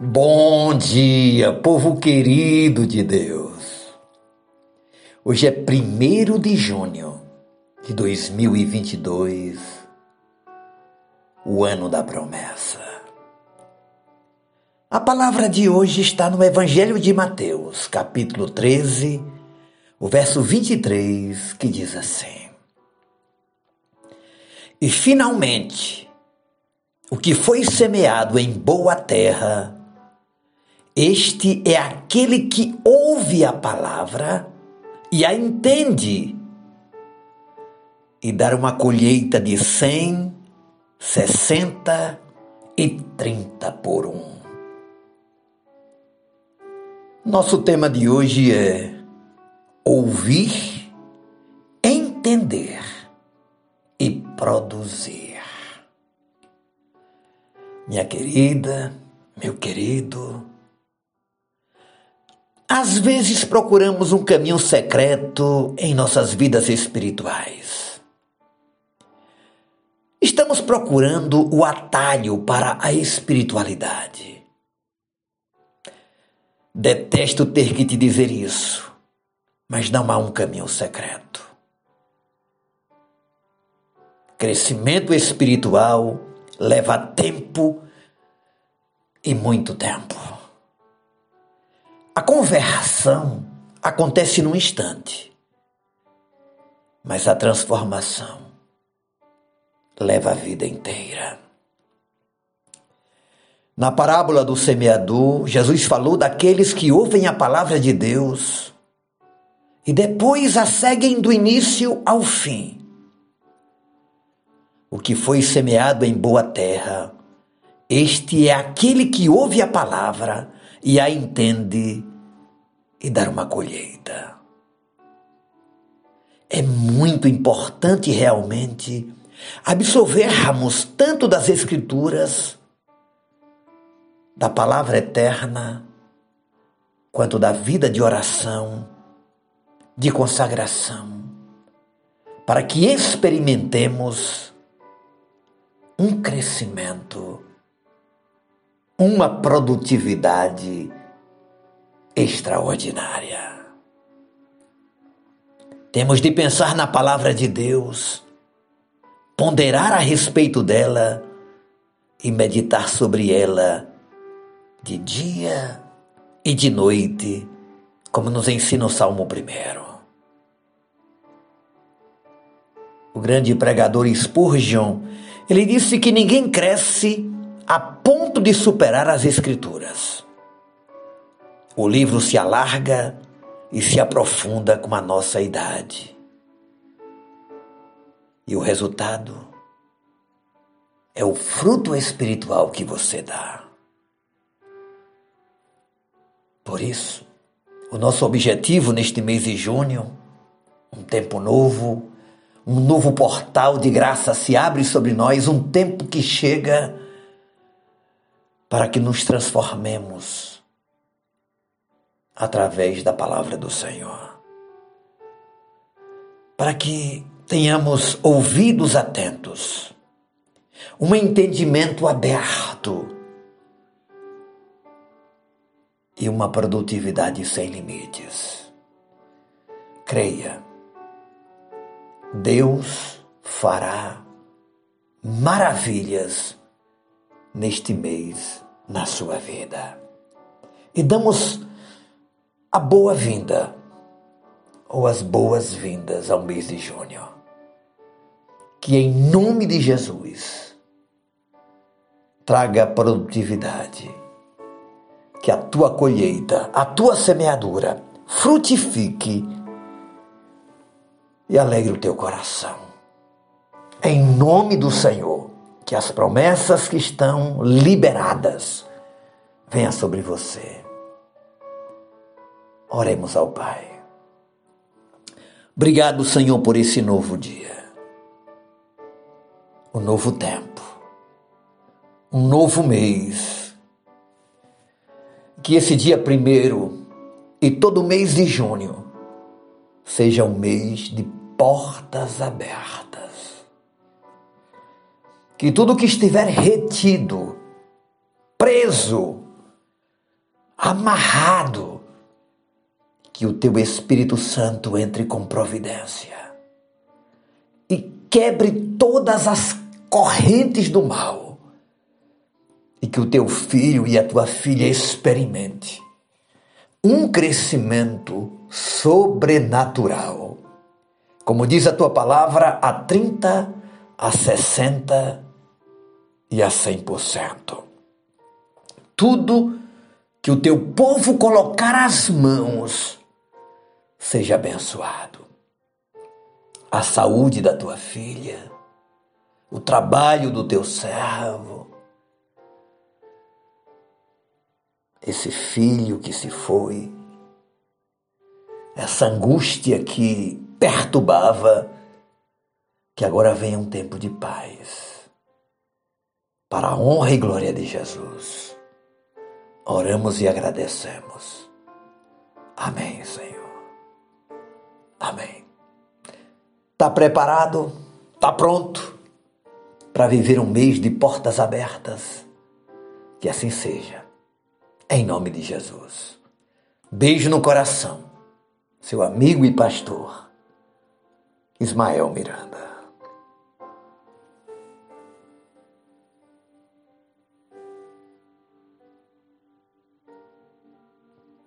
Bom dia, povo querido de Deus. Hoje é 1 de junho de 2022, o ano da promessa. A palavra de hoje está no Evangelho de Mateus, capítulo 13, o verso 23, que diz assim: E finalmente, o que foi semeado em boa terra, este é aquele que ouve a palavra e a entende, e dar uma colheita de cem, sessenta e trinta por um. Nosso tema de hoje é ouvir, entender e produzir. Minha querida, meu querido, às vezes procuramos um caminho secreto em nossas vidas espirituais. Estamos procurando o atalho para a espiritualidade. Detesto ter que te dizer isso, mas não há um caminho secreto. Crescimento espiritual leva tempo e muito tempo. A conversão acontece num instante, mas a transformação leva a vida inteira. Na parábola do semeador, Jesus falou daqueles que ouvem a palavra de Deus e depois a seguem do início ao fim. O que foi semeado em boa terra, este é aquele que ouve a palavra e a entende e dar uma colheita. É muito importante realmente absorvermos tanto das Escrituras, da palavra eterna, quanto da vida de oração, de consagração, para que experimentemos um crescimento uma produtividade extraordinária. Temos de pensar na palavra de Deus, ponderar a respeito dela e meditar sobre ela de dia e de noite, como nos ensina o Salmo 1. O grande pregador Spurgeon, ele disse que ninguém cresce a ponto de superar as Escrituras. O livro se alarga e se aprofunda com a nossa idade. E o resultado é o fruto espiritual que você dá. Por isso, o nosso objetivo neste mês de junho, um tempo novo, um novo portal de graça se abre sobre nós, um tempo que chega para que nos transformemos através da palavra do Senhor. Para que tenhamos ouvidos atentos, um entendimento aberto e uma produtividade sem limites. Creia, Deus fará maravilhas neste mês na sua vida. E damos a boa-vinda ou as boas-vindas ao mês de junho. Que em nome de Jesus traga produtividade, que a tua colheita, a tua semeadura frutifique e alegre o teu coração. Em nome do Senhor que as promessas que estão liberadas venham sobre você. Oremos ao Pai. Obrigado, Senhor, por esse novo dia, um novo tempo, um novo mês. Que esse dia primeiro e todo mês de junho seja um mês de portas abertas que tudo que estiver retido, preso amarrado. Que o teu Espírito Santo entre com providência e quebre todas as correntes do mal. E que o teu filho e a tua filha experimente um crescimento sobrenatural. Como diz a tua palavra, a 30, a 60 e a 100%. Tudo que o teu povo colocar as mãos seja abençoado. A saúde da tua filha, o trabalho do teu servo, esse filho que se foi, essa angústia que perturbava, que agora venha um tempo de paz. Para a honra e glória de Jesus, oramos e agradecemos. Amém, Senhor. Amém. Está preparado? Está pronto para viver um mês de portas abertas? Que assim seja. Em nome de Jesus. Beijo no coração. Seu amigo e pastor, Ismael Miranda.